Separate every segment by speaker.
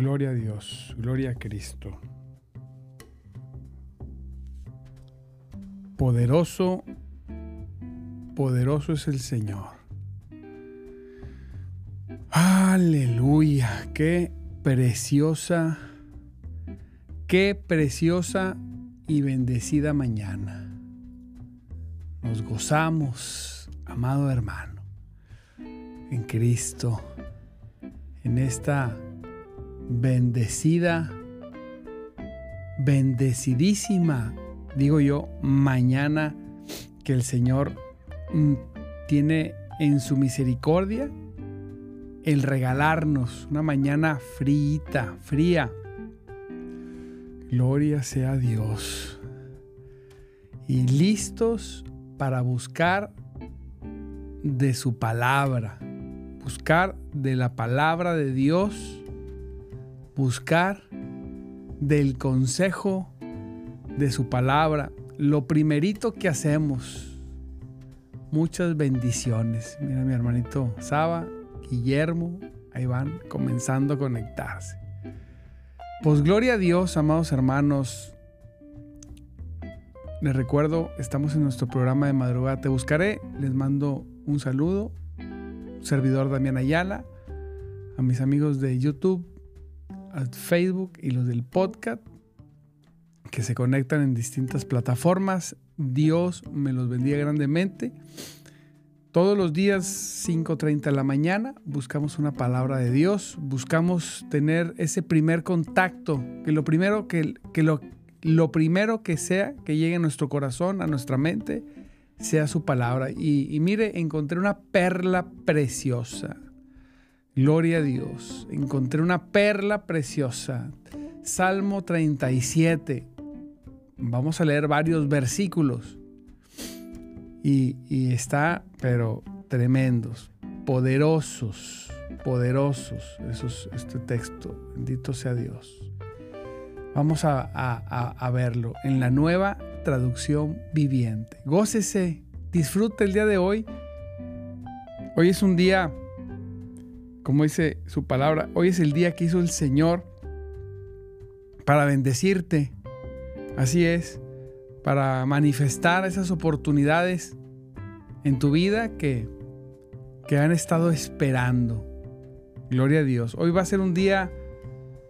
Speaker 1: Gloria a Dios, gloria a Cristo. Poderoso, poderoso es el Señor. Aleluya, qué preciosa, qué preciosa y bendecida mañana. Nos gozamos, amado hermano, en Cristo, en esta bendecida, bendecidísima, digo yo, mañana que el Señor mm, tiene en su misericordia el regalarnos una mañana fría, fría. Gloria sea Dios. Y listos para buscar de su palabra, buscar de la palabra de Dios buscar del consejo de su palabra. Lo primerito que hacemos, muchas bendiciones. Mira mi hermanito Saba, Guillermo, ahí van comenzando a conectarse. Pues gloria a Dios, amados hermanos. Les recuerdo, estamos en nuestro programa de madrugada Te Buscaré. Les mando un saludo. Servidor Damián Ayala. A mis amigos de YouTube, a Facebook y los del podcast que se conectan en distintas plataformas. Dios me los bendiga grandemente. Todos los días 5.30 de la mañana buscamos una palabra de Dios, buscamos tener ese primer contacto, que lo primero que, que lo, lo primero que sea que llegue a nuestro corazón, a nuestra mente, sea su palabra. Y, mire, encontré una perla preciosa Gloria a Dios. Encontré una perla preciosa. Salmo 37. Vamos a leer varios versículos. Y, está, pero tremendos, poderosos, poderosos. este texto. Bendito sea Dios. Vamos a, verlo en la nueva traducción viviente. Gócese, disfrute el día de hoy. Hoy es un día como dice su palabra, hoy es el día que hizo el Señor para bendecirte. Así es, para manifestar esas oportunidades en tu vida que, que han estado esperando. Gloria a Dios. Hoy va a ser un día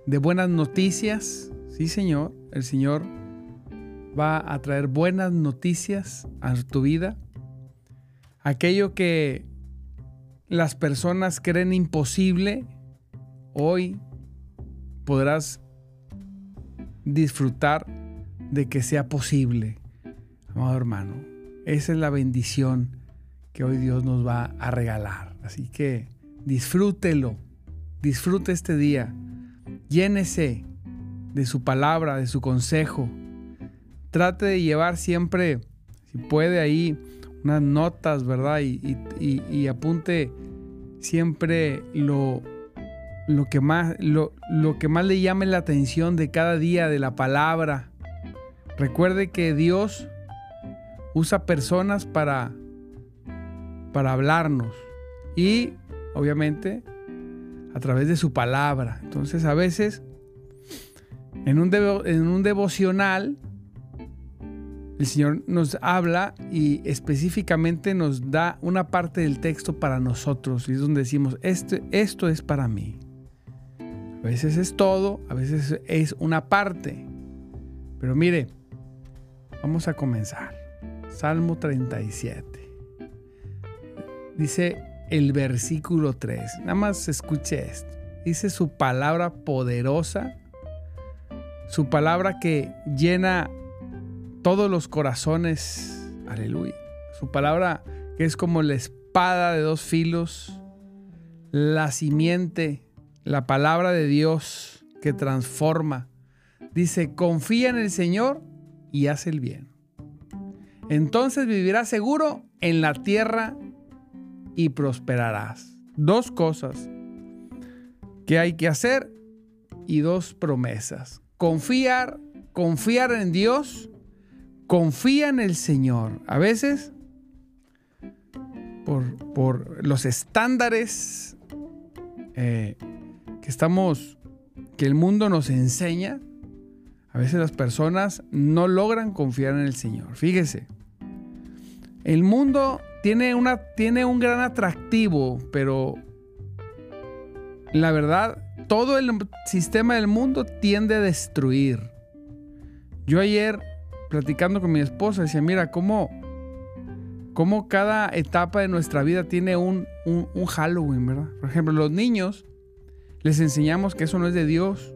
Speaker 1: de buenas noticias. Sí, Señor. El Señor va a traer buenas noticias a tu vida. Aquello que las personas creen imposible, hoy podrás disfrutar de que sea posible, amado hermano. Esa es la bendición que hoy Dios nos va a regalar. Así que disfrútelo, disfrute este día, llénese de su palabra, de su consejo. Trate de llevar siempre, si puede, ahí unas notas, ¿verdad? Y, apunte siempre lo, lo, que más, lo, lo que más le llame la atención de cada día de la palabra. Recuerde que Dios usa personas para, para hablarnos y obviamente a través de su palabra. Entonces a veces en un, devocional el Señor nos habla y específicamente nos da una parte del texto para nosotros y es donde decimos, este, esto es para mí. A veces es todo, a veces es una parte. Pero mire, vamos a comenzar. Salmo 37. Dice el versículo 3. Nada más escuche esto. Dice su palabra poderosa, su palabra que llena todos los corazones. Aleluya. Su palabra que es como la espada de dos filos, la simiente, la palabra de Dios que transforma. Dice, confía en el Señor y haz el bien. Entonces vivirás seguro en la tierra y prosperarás. Dos cosas que hay que hacer y dos promesas. Confiar, confiar en Dios confía en el Señor. A veces, por, los estándares eh, que estamos, que el mundo nos enseña, a veces las personas no logran confiar en el Señor. Fíjese, el mundo tiene, una, tiene un gran atractivo, pero la verdad, todo el sistema del mundo tiende a destruir. Yo ayer platicando con mi esposa, decía, mira, cómo, cómo cada etapa de nuestra vida tiene un, un, Halloween, ¿verdad? Por ejemplo, los niños les enseñamos que eso no es de Dios,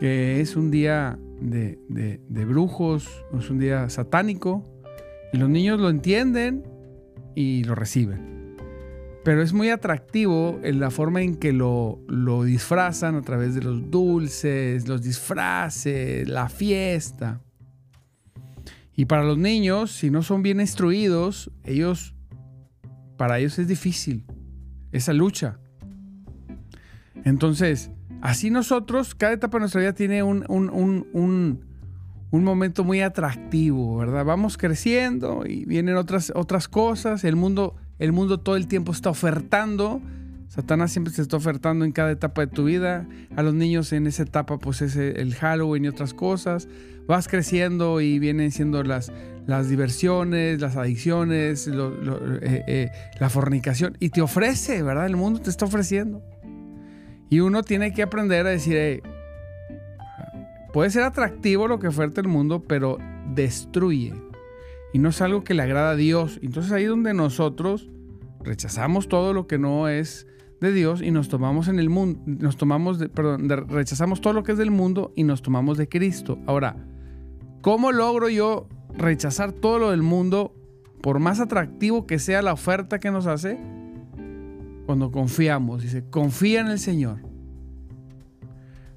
Speaker 1: que es un día de, de, brujos, es un día satánico, y los niños lo entienden y lo reciben. Pero es muy atractivo en la forma en que lo, lo disfrazan a través de los dulces, los disfraces, la fiesta. Y para los niños, si no son bien instruidos, ellos, para ellos es difícil esa lucha. Entonces, así nosotros, cada etapa de nuestra vida tiene un, un, momento muy atractivo, ¿verdad? Vamos creciendo y vienen otras, otras cosas, el mundo, el mundo todo el tiempo está ofertando Satanás siempre se está ofertando en cada etapa de tu vida. A los niños en esa etapa, pues es el Halloween y otras cosas. Vas creciendo y vienen siendo las, las diversiones, las adicciones, eh, eh, la fornicación. Y te ofrece, ¿verdad? El mundo te está ofreciendo. Y uno tiene que aprender a decir, puede ser atractivo lo que oferta el mundo, pero destruye. Y no es algo que le agrada a Dios. Entonces ahí es donde nosotros rechazamos todo lo que no es de Dios y nos tomamos en el mundo, nos tomamos de, perdón, rechazamos todo lo que es del mundo y nos tomamos de Cristo. Ahora, ¿cómo logro yo rechazar todo lo del mundo por más atractivo que sea la oferta que nos hace? Cuando confiamos, dice, confía en el Señor.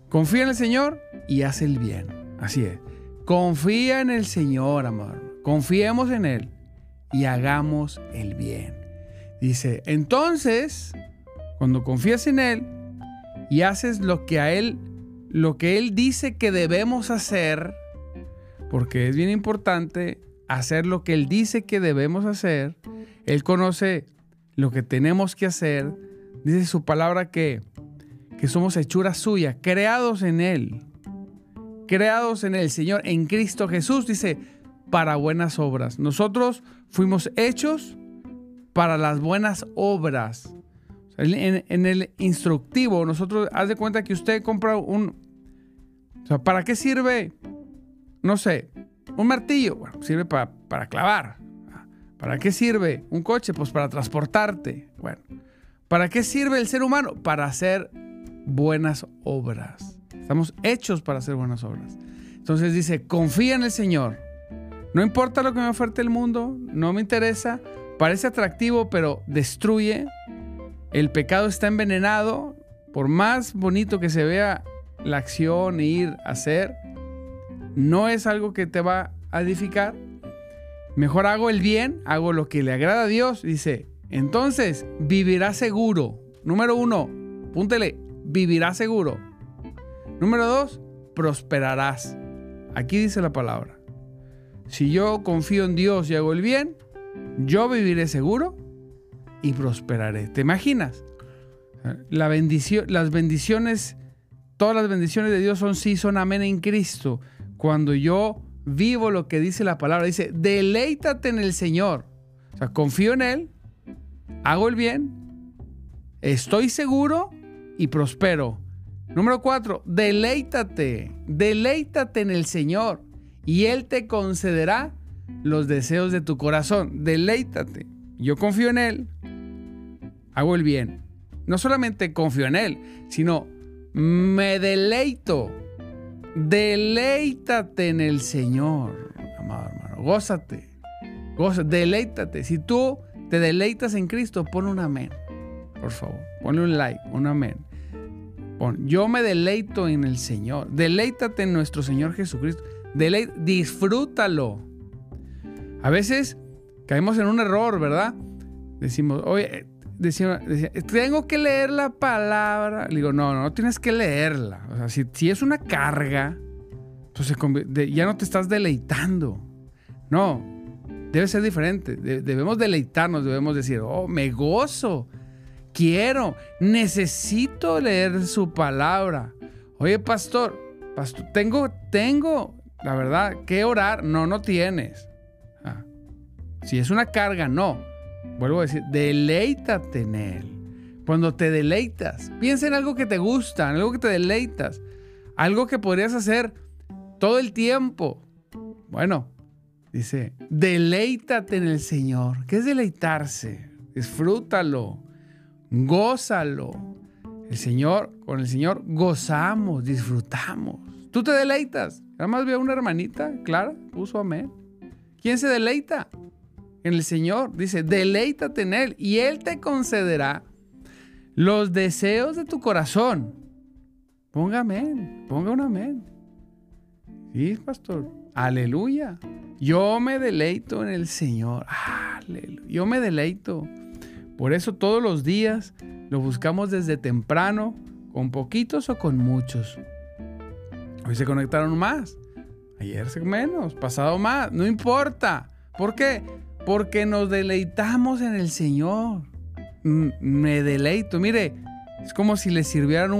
Speaker 1: Confía en el Señor y haz el bien. Así es. Confía en el Señor, amor. Confiemos en Él y hagamos el bien. Dice, entonces cuando confías en Él y haces lo que a Él, lo que Él dice que debemos hacer, porque es bien importante hacer lo que Él dice que debemos hacer, Él conoce lo que tenemos que hacer, dice su palabra que, que somos hechura suya, creados en Él, creados en el Señor, en Cristo Jesús, dice, para buenas obras. Nosotros fuimos hechos para las buenas obras. En, el instructivo, nosotros, haz de cuenta que usted compra un... O sea, ¿para qué sirve? No sé, un martillo. Bueno, sirve para, para clavar. ¿Para qué sirve un coche? Pues para transportarte. Bueno, ¿para qué sirve el ser humano? Para hacer buenas obras. Estamos hechos para hacer buenas obras. Entonces dice, confía en el Señor. No importa lo que me oferte el mundo, no me interesa. Parece atractivo, pero destruye. El pecado está envenenado. Por más bonito que se vea la acción, ir, hacer, no es algo que te va a edificar. Mejor hago el bien, hago lo que le agrada a Dios. Dice, entonces vivirás seguro. Número uno, púntele, vivirás seguro. Número dos, prosperarás. Aquí dice la palabra. Si yo confío en Dios y hago el bien, yo viviré seguro y prosperaré. ¿Te imaginas? La las bendiciones, todas las bendiciones de Dios son sí, son amén en Cristo. Cuando yo vivo lo que dice la palabra, dice, deleítate en el Señor. O sea, confío en Él, hago el bien, estoy seguro y prospero. Número cuatro, deleítate, deleítate en el Señor y Él te concederá los deseos de tu corazón. Deleítate. Yo confío en Él, hago el bien. No solamente confío en Él, sino me deleito. Deleítate en el Señor, amado hermano. Gózate. Gózate, deleítate. Si tú te deleitas en Cristo, pon un amén. Por favor, ponle un like, un amén. Pon, yo me deleito en el Señor. Deleítate en nuestro Señor Jesucristo. Disfrútalo. A veces caemos en un error, ¿verdad? Decimos, oye, decía, tengo que leer la palabra. Le digo, no, no, no tienes que leerla. O sea, si, es una carga, pues ya no te estás deleitando. No, debe ser diferente. debemos deleitarnos, debemos decir, oh, me gozo quiero, necesito leer su palabra. Oye, pastor, pastor, tengo, tengo, la verdad, que orar. No, no tienes. Ah, si es una carga, no. Vuelvo a decir, deleítate en él. Cuando te deleitas, piensa en algo que te gusta, en algo que te deleitas, algo que podrías hacer todo el tiempo. Bueno, dice, deleítate en el Señor. ¿Qué es deleitarse? Disfrútalo gózalo. El Señor, con el Señor gozamos, disfrutamos. Tú te deleitas. Nada más veo una hermanita, Clara, puso amén. ¿Quién se deleita? En el Señor. Dice, deleítate en Él y Él te concederá los deseos de tu corazón. Ponga amén, ponga un amén. Sí, pastor. Aleluya. Yo me deleito en el Señor. Aleluya. Yo me deleito. Por eso todos los días lo buscamos desde temprano, con poquitos o con muchos. Hoy se conectaron más, ayer menos, pasado más, no importa. ¿Por qué? Porque nos deleitamos en el Señor. Me deleito. Mire, es como si le sirvieran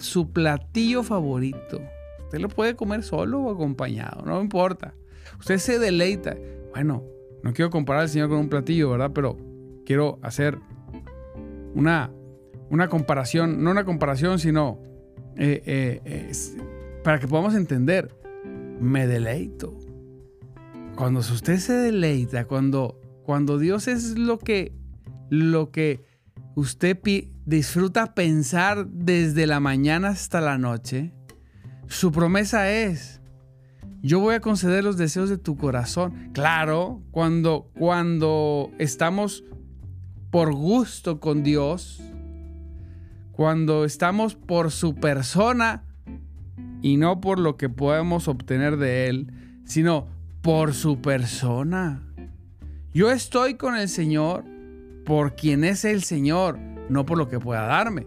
Speaker 1: su platillo favorito. Usted lo puede comer solo o acompañado, no importa. Usted se deleita. Bueno, no quiero comparar al Señor con un platillo, ¿verdad? Pero quiero hacer una comparación, no una comparación, sino eh, eh, para que podamos entender, me deleito. Cuando usted se deleita, cuando, cuando Dios es lo que, lo que usted disfruta pensar desde la mañana hasta la noche, su promesa es, yo voy a conceder los deseos de tu corazón. Claro, cuando, cuando estamos por gusto con Dios, cuando estamos por su persona y no por lo que podemos obtener de Él, sino por su persona. Yo estoy con el Señor por quien es el Señor, no por lo que pueda darme.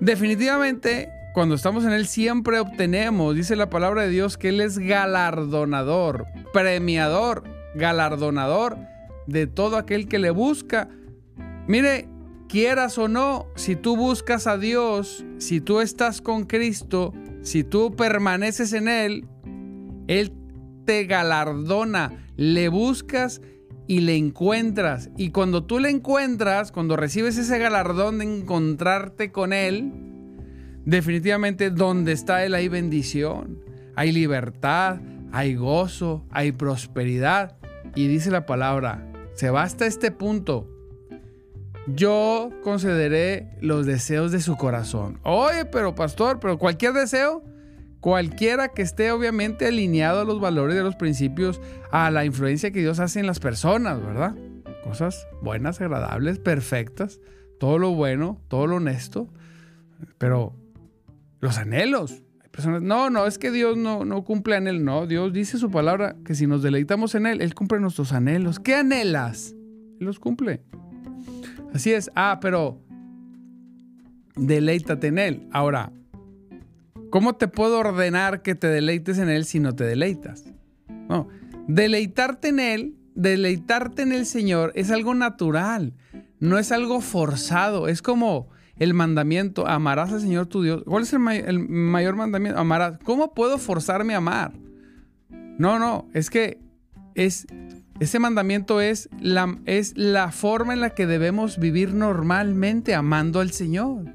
Speaker 1: Definitivamente, cuando estamos en Él siempre obtenemos, dice la palabra de Dios, que Él es galardonador, premiador, galardonador de todo aquel que le busca. Mire, quieras o no, si tú buscas a Dios, si tú estás con Cristo, si tú permaneces en Él, Él te galardona, le buscas y le encuentras. Y cuando tú le encuentras, cuando recibes ese galardón de encontrarte con Él, definitivamente donde está Él hay bendición, hay libertad, hay gozo, hay prosperidad. Y dice la palabra, se va hasta este punto. Yo concederé los deseos de su corazón. Oye, pero pastor, pero cualquier deseo, cualquiera que esté obviamente alineado a los valores de los principios, a la influencia que Dios hace en las personas, ¿verdad? Cosas buenas, agradables, perfectas, todo lo bueno, todo lo honesto, pero los anhelos. Hay personas, no, no, es que Dios no, no cumple anhelos. No, Dios dice su palabra que si nos deleitamos en Él, Él cumple nuestros anhelos. ¿Qué anhelas? Él los cumple. Así es. Ah, pero deleítate en Él. Ahora, ¿cómo te puedo ordenar que te deleites en Él si no te deleitas? No, deleitarte en Él, deleitarte en el Señor es algo natural, no es algo forzado. Es como el mandamiento, amarás al Señor tu Dios. ¿Cuál es el, el mayor mandamiento? Amarás. ¿Cómo puedo forzarme a amar? No, no, es que es ese mandamiento es la, es la forma en la que debemos vivir normalmente amando al Señor.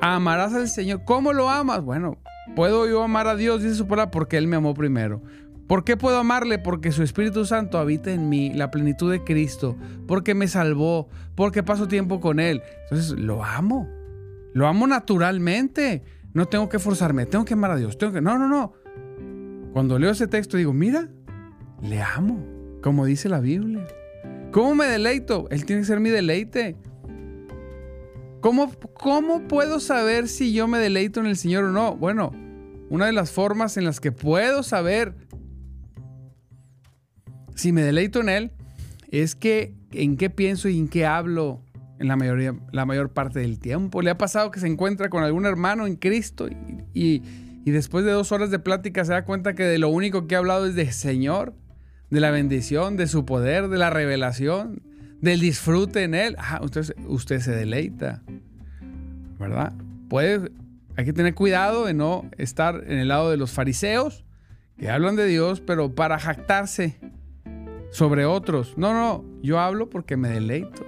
Speaker 1: Amarás al Señor. ¿Cómo lo amas? Bueno, puedo yo amar a Dios, dice su palabra, porque Él me amó primero. ¿Por qué puedo amarle? Porque su Espíritu Santo habita en mí, la plenitud de Cristo, porque me salvó, porque paso tiempo con Él. Entonces, lo amo. Lo amo naturalmente. No tengo que forzarme, tengo que amar a Dios. Tengo que... No, no, no. Cuando leo ese texto digo, mira, le amo como dice la Biblia. ¿Cómo me deleito? Él tiene que ser mi deleite. ¿Cómo, ¿Cómo puedo saber si yo me deleito en el Señor o no? Bueno, una de las formas en las que puedo saber si me deleito en Él es que en qué pienso y en qué hablo en la, mayoría, la mayor parte del tiempo. ¿Le ha pasado que se encuentra con algún hermano en Cristo y, y después de dos horas de plática se da cuenta que de lo único que ha hablado es de Señor? De la bendición, de su poder, de la revelación, del disfrute en Él. Ah, usted, usted se deleita, ¿verdad? Puede, hay que tener cuidado de no estar en el lado de los fariseos que hablan de Dios, pero para jactarse sobre otros. No, no, yo hablo porque me deleito.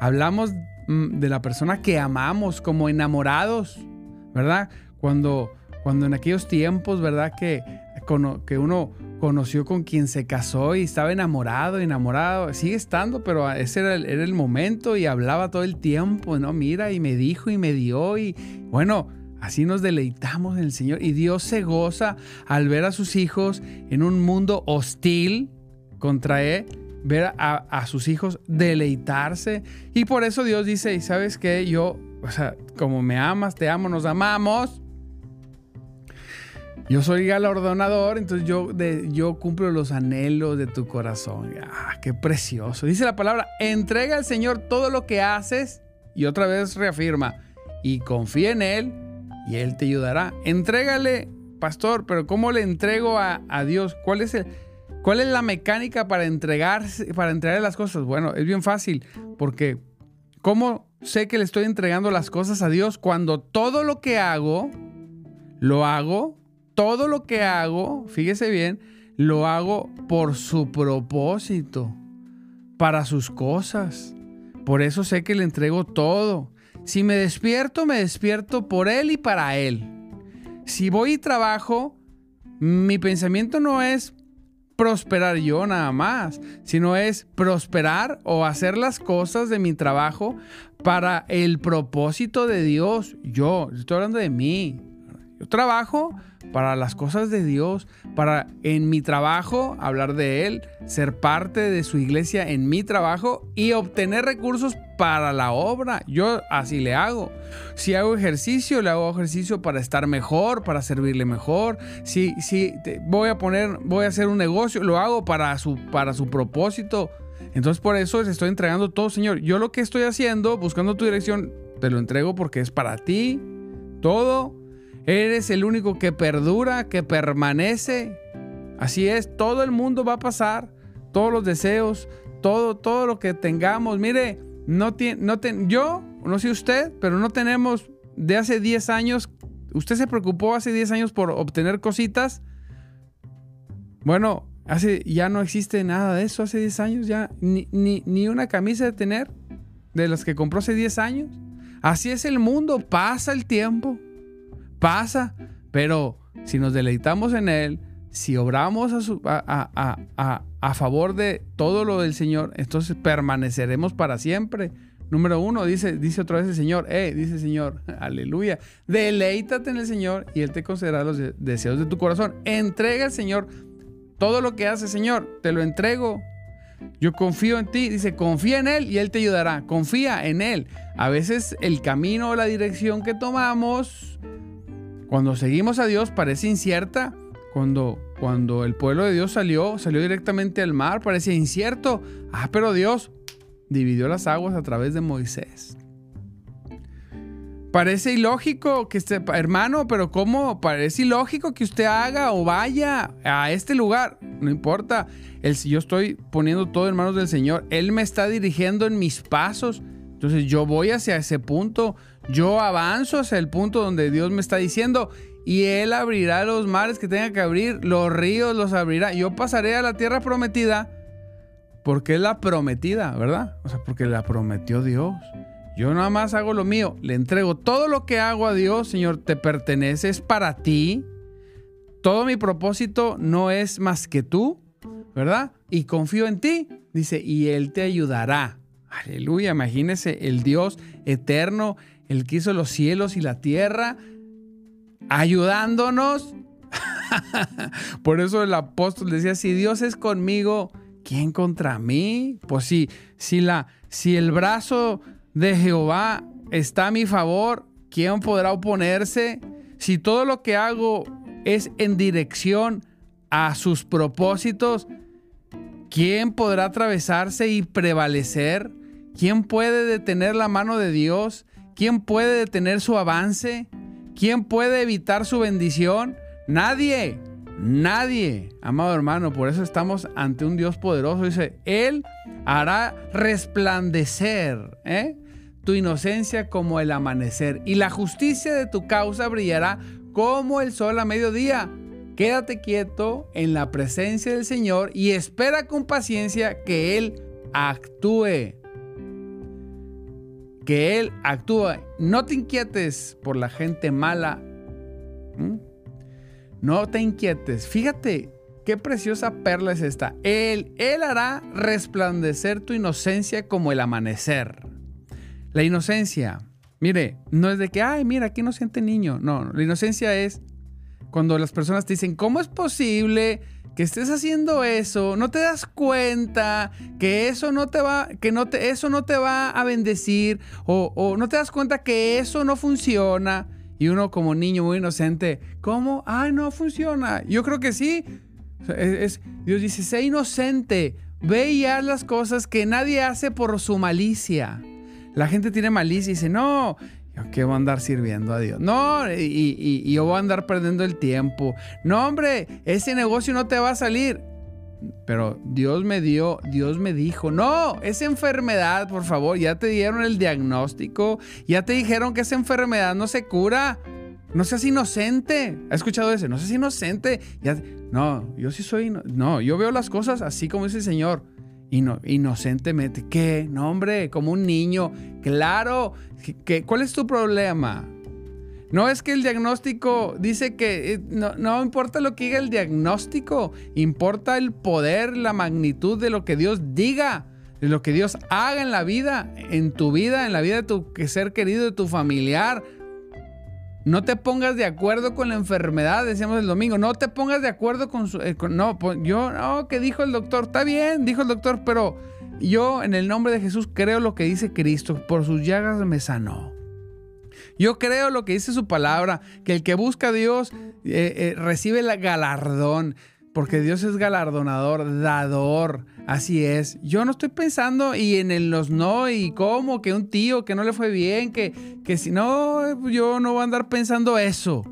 Speaker 1: Hablamos mm, de la persona que amamos como enamorados, ¿verdad? Cuando, cuando en aquellos tiempos, ¿verdad? Que, que uno conoció con quien se casó y estaba enamorado, enamorado, sigue estando, pero ese era el, momento y hablaba todo el tiempo, ¿no? Mira, y me dijo y me dio y bueno, así nos deleitamos en el Señor y Dios se goza al ver a sus hijos en un mundo hostil contra Él, ver a, sus hijos deleitarse y por eso Dios dice, ¿y sabes qué? Yo, o sea, como me amas, te amo, nos amamos yo soy galardonador, entonces yo, de, yo cumplo los anhelos de tu corazón. Ah, qué precioso. Dice la palabra, entrega al Señor todo lo que haces y otra vez reafirma, y confía en Él y Él te ayudará. Entrégale, pastor, pero ¿cómo le entrego a, Dios? ¿Cuál es, el, ¿Cuál es la mecánica para, entregarse, para entregarle las cosas? Bueno, es bien fácil, porque ¿cómo sé que le estoy entregando las cosas a Dios cuando todo lo que hago, lo hago todo lo que hago, fíjese bien, lo hago por su propósito, para sus cosas. Por eso sé que le entrego todo. Si me despierto, me despierto por Él y para Él. Si voy y trabajo, mi pensamiento no es prosperar yo nada más, sino es prosperar o hacer las cosas de mi trabajo para el propósito de Dios. Yo, estoy hablando de mí. Yo trabajo para las cosas de Dios, para en mi trabajo hablar de Él, ser parte de su iglesia en mi trabajo y obtener recursos para la obra. Yo así le hago. Si hago ejercicio, le hago ejercicio para estar mejor, para servirle mejor. Si, si voy a poner, voy a hacer un negocio, lo hago para su, para su propósito. Entonces por eso les estoy entregando todo, Señor. Yo lo que estoy haciendo, buscando tu dirección, te lo entrego porque es para ti. Todo Eres el único que perdura, que permanece. Así es, todo el mundo va a pasar, todos los deseos, todo, todo lo que tengamos. Mire, no tiene, no yo, no sé usted, pero no tenemos de hace 10 años. ¿Usted se preocupó hace 10 años por obtener cositas? Bueno, hace, ya no existe nada de eso hace 10 años, ya ni, ni, ni una camisa de tener de las que compró hace 10 años. Así es el mundo, pasa el tiempo pasa, pero si nos deleitamos en Él, si obramos a, favor de todo lo del Señor, entonces permaneceremos para siempre. Número uno, dice, dice otra vez el Señor, eh, dice el Señor, aleluya, deleítate en el Señor y Él te concederá los deseos de tu corazón. Entrega al Señor todo lo que hace, Señor, te lo entrego. Yo confío en ti, dice, confía en Él y Él te ayudará, confía en Él. A veces el camino o la dirección que tomamos, cuando seguimos a Dios, parece incierta. Cuando, cuando el pueblo de Dios salió, salió directamente al mar, parecía incierto. Ah, pero Dios dividió las aguas a través de Moisés. Parece ilógico que esté, hermano, pero ¿cómo? Parece ilógico que usted haga o vaya a este lugar. No importa. Yo estoy poniendo todo en manos del Señor. Él me está dirigiendo en mis pasos. Entonces yo voy hacia ese punto. Yo avanzo hacia el punto donde Dios me está diciendo. Y Él abrirá los mares que tenga que abrir. Los ríos los abrirá. Yo pasaré a la tierra prometida. Porque es la prometida, ¿verdad? O sea, porque la prometió Dios. Yo nada más hago lo mío, le entrego todo lo que hago a Dios, Señor, te pertenece, es para ti. Todo mi propósito no es más que tú, ¿verdad? Y confío en ti, dice, y Él te ayudará. Aleluya, imagínese el Dios eterno, el que hizo los cielos y la tierra, ayudándonos. Por eso el apóstol decía, si Dios es conmigo, ¿quién contra mí? Pues sí, si, la, si el brazo de Jehová está a mi favor, ¿quién podrá oponerse? Si todo lo que hago es en dirección a sus propósitos, ¿quién podrá atravesarse y prevalecer? ¿Quién puede detener la mano de Dios? ¿Quién puede detener su avance? ¿Quién puede evitar su bendición? Nadie, nadie, amado hermano. Por eso estamos ante un Dios poderoso. Dice, Él hará resplandecer ¿eh? tu inocencia como el amanecer y la justicia de tu causa brillará como el sol a mediodía. Quédate quieto en la presencia del Señor y espera con paciencia que Él actúe. Que Él actúe. No te inquietes por la gente mala. ¿Mm? No te inquietes. Fíjate, Qué preciosa perla es esta. Él, él hará resplandecer tu inocencia como el amanecer. La inocencia, mire, no es de que, ay, mira, qué inocente niño. No, la inocencia es cuando las personas te dicen, ¿cómo es posible que estés haciendo eso? No te das cuenta que eso no te va, que no te, eso no te va a bendecir o, no te das cuenta que eso no funciona. Y uno como niño muy inocente, ¿cómo? Ay, no funciona. Yo creo que sí. Es, Dios dice, sé inocente, ve y haz las cosas que nadie hace por su malicia. La gente tiene malicia y dice, no, yo qué voy a andar sirviendo a Dios. No, y, yo voy a andar perdiendo el tiempo. No, hombre, ese negocio no te va a salir. Pero Dios me dio, Dios me dijo, no, esa enfermedad, por favor, ya te dieron el diagnóstico, ya te dijeron que esa enfermedad no se cura. No seas inocente. ¿Has escuchado ese? No seas inocente. Ya, no, yo sí soy. No, yo veo las cosas así como dice el Señor. Inocentemente. ¿Qué? No, hombre, como un niño. Claro. ¿Qué, ¿Cuál es tu problema? No es que el diagnóstico dice que eh, no, no, importa lo que diga el diagnóstico, importa el poder, la magnitud de lo que Dios diga, de lo que Dios haga en la vida, en tu vida, en la vida de tu ser querido, de tu familiar, no te pongas de acuerdo con la enfermedad, decíamos el domingo. No te pongas de acuerdo con su. Eh, no, yo, no, que dijo el doctor. Está bien, dijo el doctor, pero yo en el nombre de Jesús creo lo que dice Cristo. Por sus llagas me sanó. Yo creo lo que dice su palabra, que el que busca a Dios eh, eh, recibe el galardón, porque Dios es galardonador, dador. Así es. Yo no estoy pensando y en los no y cómo, que un tío que no le fue bien, que, que si no, yo no voy a andar pensando eso.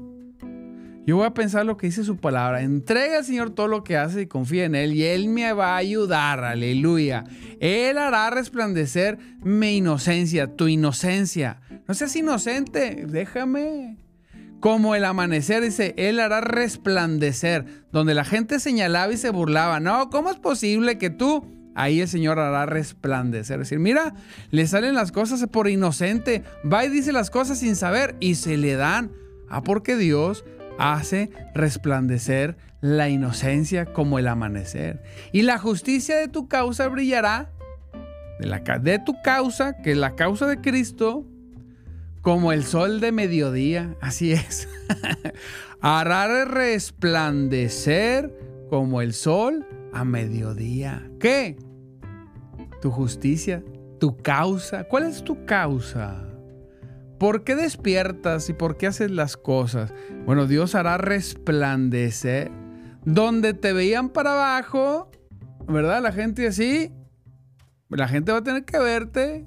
Speaker 1: Yo voy a pensar lo que dice su palabra. Entrega al Señor todo lo que hace y confía en Él y Él me va a ayudar. Aleluya. Él hará resplandecer mi inocencia, tu inocencia. No seas inocente, déjame como el amanecer, dice, Él hará resplandecer, donde la gente señalaba y se burlaba. No, ¿cómo es posible que tú? Ahí el Señor hará resplandecer. Es decir, mira, le salen las cosas por inocente, va y dice las cosas sin saber y se le dan. Ah, porque Dios hace resplandecer la inocencia como el amanecer. Y la justicia de tu causa brillará de, la, de tu causa, que es la causa de Cristo, como el sol de mediodía. Así es. Hará resplandecer como el sol a mediodía. ¿Qué? Tu justicia, tu causa. ¿Cuál es tu causa? ¿Por qué despiertas y por qué haces las cosas? Bueno, Dios hará resplandecer. Donde te veían para abajo, ¿verdad? La gente así, la gente va a tener que verte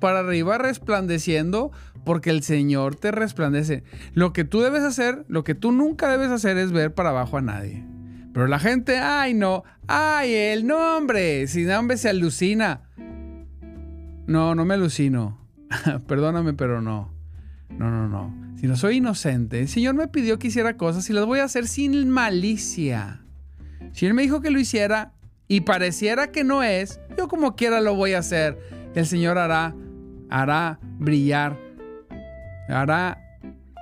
Speaker 1: para arriba resplandeciendo porque el Señor te resplandece. Lo que tú debes hacer, lo que tú nunca debes hacer es ver para abajo a nadie. Pero la gente, ay no, ay el nombre, si nombre se alucina. No, no me alucino. Perdóname, pero no. No, no, no. Si no soy inocente, el Señor me pidió que hiciera cosas y las voy a hacer sin malicia. Si Él me dijo que lo hiciera y pareciera que no es, yo como quiera lo voy a hacer. El Señor hará, hará brillar, hará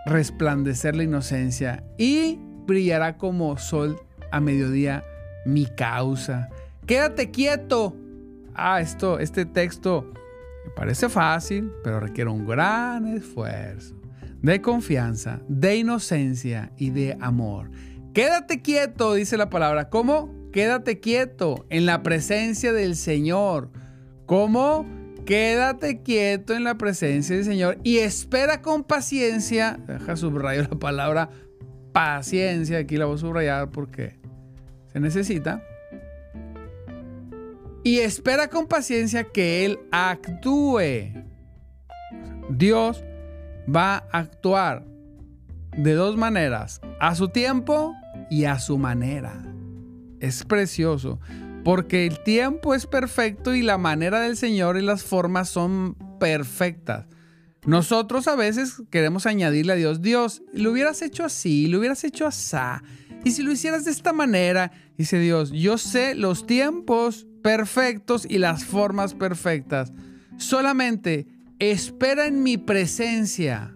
Speaker 1: resplandecer la inocencia y brillará como sol a mediodía mi causa. Quédate quieto. Ah, esto, este texto me parece fácil, pero requiere un gran esfuerzo de confianza, de inocencia y de amor. Quédate quieto, dice la palabra. ¿Cómo? Quédate quieto en la presencia del Señor. ¿Cómo? Quédate quieto en la presencia del Señor y espera con paciencia. Deja subrayo la palabra paciencia. Aquí la voy a subrayar porque se necesita y espera con paciencia que Él actúe. Dios va a actuar de dos maneras, a su tiempo y a su manera. Es precioso, porque el tiempo es perfecto y la manera del Señor y las formas son perfectas. Nosotros a veces queremos añadirle a Dios, Dios, lo hubieras hecho así, lo hubieras hecho así. Y si lo hicieras de esta manera, dice Dios, yo sé los tiempos perfectos y las formas perfectas. Solamente espera en mi presencia.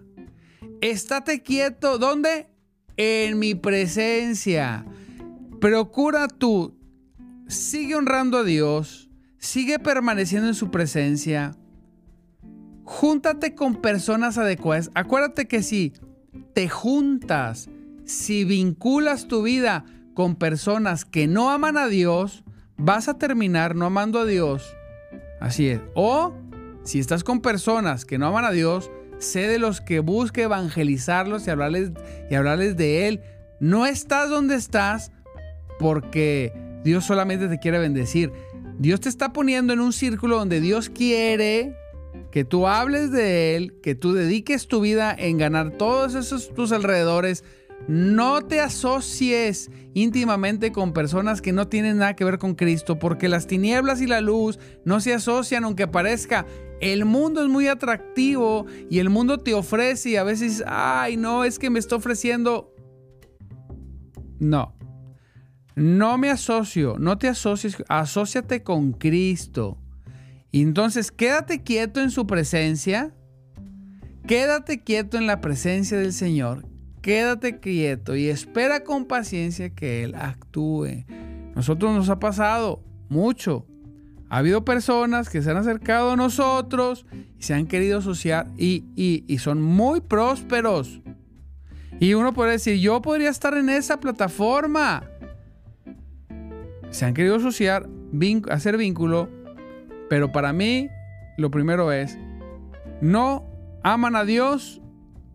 Speaker 1: Estate quieto. ¿Dónde? En mi presencia. Procura tú. Sigue honrando a Dios. Sigue permaneciendo en su presencia. Júntate con personas adecuadas. Acuérdate que si te juntas, si vinculas tu vida con personas que no aman a Dios, vas a terminar no amando a Dios. Así es. O si estás con personas que no aman a Dios, sé de los que busque evangelizarlos y hablarles, y hablarles de Él. No estás donde estás porque Dios solamente te quiere bendecir. Dios te está poniendo en un círculo donde Dios quiere que tú hables de Él, que tú dediques tu vida en ganar todos esos tus alrededores, no te asocies íntimamente con personas que no tienen nada que ver con Cristo, porque las tinieblas y la luz no se asocian aunque parezca. El mundo es muy atractivo y el mundo te ofrece y a veces, ay, no, es que me está ofreciendo. No, no me asocio, no te asocies, asóciate con Cristo. Y entonces quédate quieto en su presencia, quédate quieto en la presencia del Señor quédate quieto y espera con paciencia que Él actúe. Nosotros nos ha pasado mucho. Ha habido personas que se han acercado a nosotros y se han querido asociar y, y son muy prósperos. Y uno puede decir, yo podría estar en esa plataforma. Se han querido asociar, hacer vínculo, pero para mí lo primero es, no aman a Dios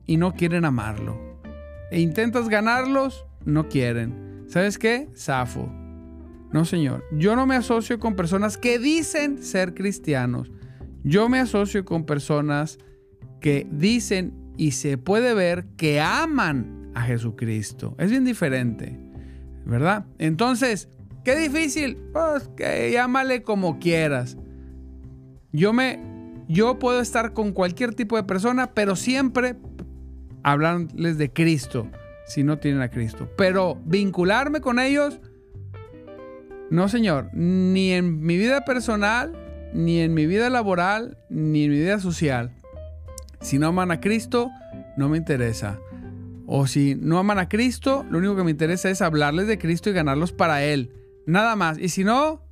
Speaker 1: y no quieren amarlo e intentas ganarlos, no quieren. ¿Sabes qué? Safo. No, señor. Yo no me asocio con personas que dicen ser cristianos. Yo me asocio con personas que dicen y se puede ver que aman a Jesucristo. Es bien diferente, ¿verdad? Entonces, qué difícil. Pues que llámale como quieras. Yo me yo puedo estar con cualquier tipo de persona, pero siempre hablarles de Cristo si no tienen a Cristo. Pero vincularme con ellos, no señor, ni en mi vida personal, ni en mi vida laboral, ni en mi vida social. Si no aman a Cristo, no me interesa. O si no aman a Cristo, lo único que me interesa es hablarles de Cristo y ganarlos para Él. Nada más. Y si no,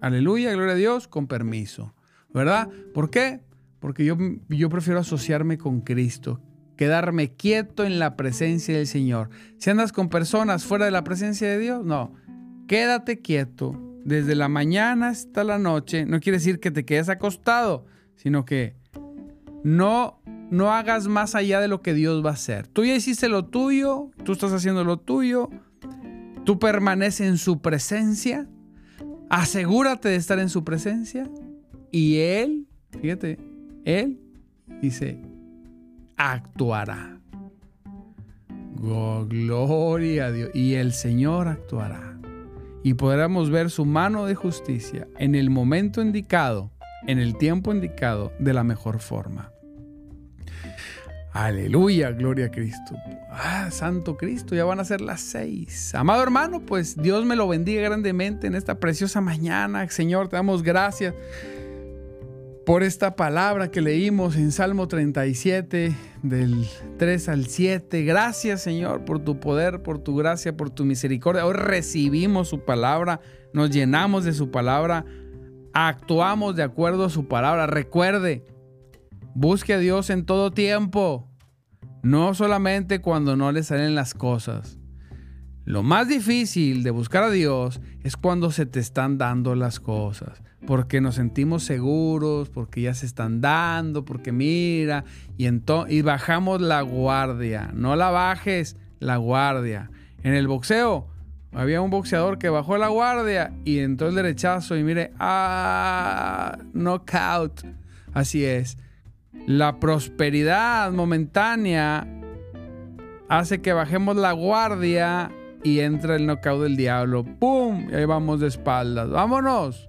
Speaker 1: aleluya, gloria a Dios, con permiso, ¿verdad? ¿Por qué? Porque yo, yo prefiero asociarme con Cristo, quedarme quieto en la presencia del Señor. Si andas con personas fuera de la presencia de Dios, no, quédate quieto desde la mañana hasta la noche. No quiere decir que te quedes acostado, sino que no, no hagas más allá de lo que Dios va a hacer. Tú ya hiciste lo tuyo, tú estás haciendo lo tuyo, tú permaneces en su presencia, asegúrate de estar en su presencia y Él, fíjate, Él dice, actuará. Oh, gloria a Dios. Y el Señor actuará. Y podremos ver su mano de justicia en el momento indicado, en el tiempo indicado, de la mejor forma. Aleluya, gloria a Cristo. Ah, Santo Cristo, ya van a ser las seis. Amado hermano, pues Dios me lo bendiga grandemente en esta preciosa mañana. Señor, te damos gracias por esta palabra que leímos en Salmo 37, del 3 al 7. Gracias Señor por tu poder, por tu gracia, por tu misericordia. Hoy recibimos su palabra, nos llenamos de su palabra, actuamos de acuerdo a su palabra. Recuerde, busque a Dios en todo tiempo, no solamente cuando no le salen las cosas. Lo más difícil de buscar a Dios es cuando se te están dando las cosas, porque nos sentimos seguros, porque ya se están dando, porque mira, y, y bajamos la guardia. No la bajes, la guardia. En el boxeo, había un boxeador que bajó la guardia y entró el derechazo y mire, ah, knockout. Así es. La prosperidad momentánea hace que bajemos la guardia y entra el knockout del diablo. ¡Pum! Y ahí vamos de espaldas. ¡Vámonos!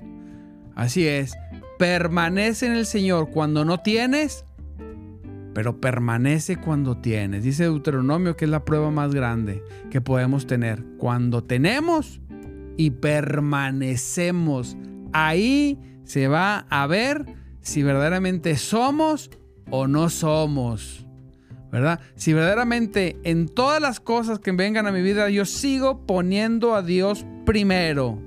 Speaker 1: Así es. Permanece en el Señor cuando no tienes, pero permanece cuando tienes. Dice Deuteronomio que es la prueba más grande que podemos tener. Cuando tenemos y permanecemos. Ahí se va a ver si verdaderamente somos o no somos. ¿verdad? Si verdaderamente en todas las cosas que vengan a mi vida yo sigo poniendo a Dios primero.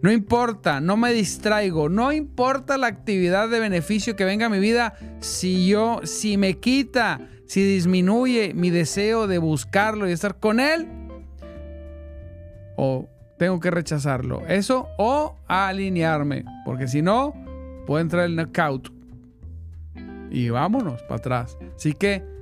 Speaker 1: No importa, no me distraigo, no importa la actividad de beneficio que venga a mi vida, si yo, si me quita, si disminuye mi deseo de buscarlo y estar con Él, o tengo que rechazarlo. Eso o alinearme, porque si no, puede entrar el knockout. Y vámonos para atrás. Así que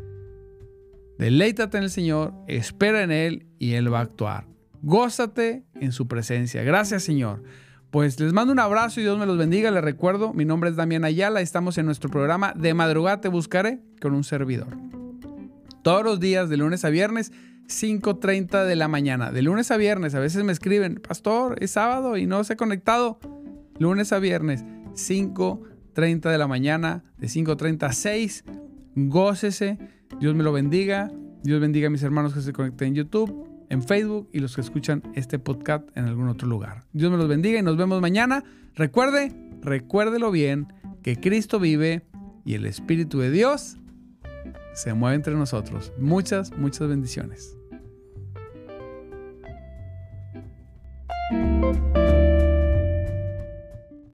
Speaker 1: Deleítate en el Señor, espera en Él y Él va a actuar. Gózate en su presencia. Gracias, Señor. Pues les mando un abrazo y Dios me los bendiga. Les recuerdo, mi nombre es Damián Ayala. Estamos en nuestro programa De Madrugada Te Buscaré con un servidor. Todos los días, de lunes a viernes, 5.30 de la mañana. De lunes a viernes, a veces me escriben, Pastor, es sábado y no se ha conectado. Lunes a viernes, 5.30 de la mañana, de 5.30 a 6. Gócese, Dios me lo bendiga, Dios bendiga a mis hermanos que se conecten en YouTube, en Facebook y los que escuchan este podcast en algún otro lugar. Dios me los bendiga y nos vemos mañana. Recuerde, recuérdelo bien, que Cristo vive y el Espíritu de Dios se mueve entre nosotros. Muchas, muchas bendiciones.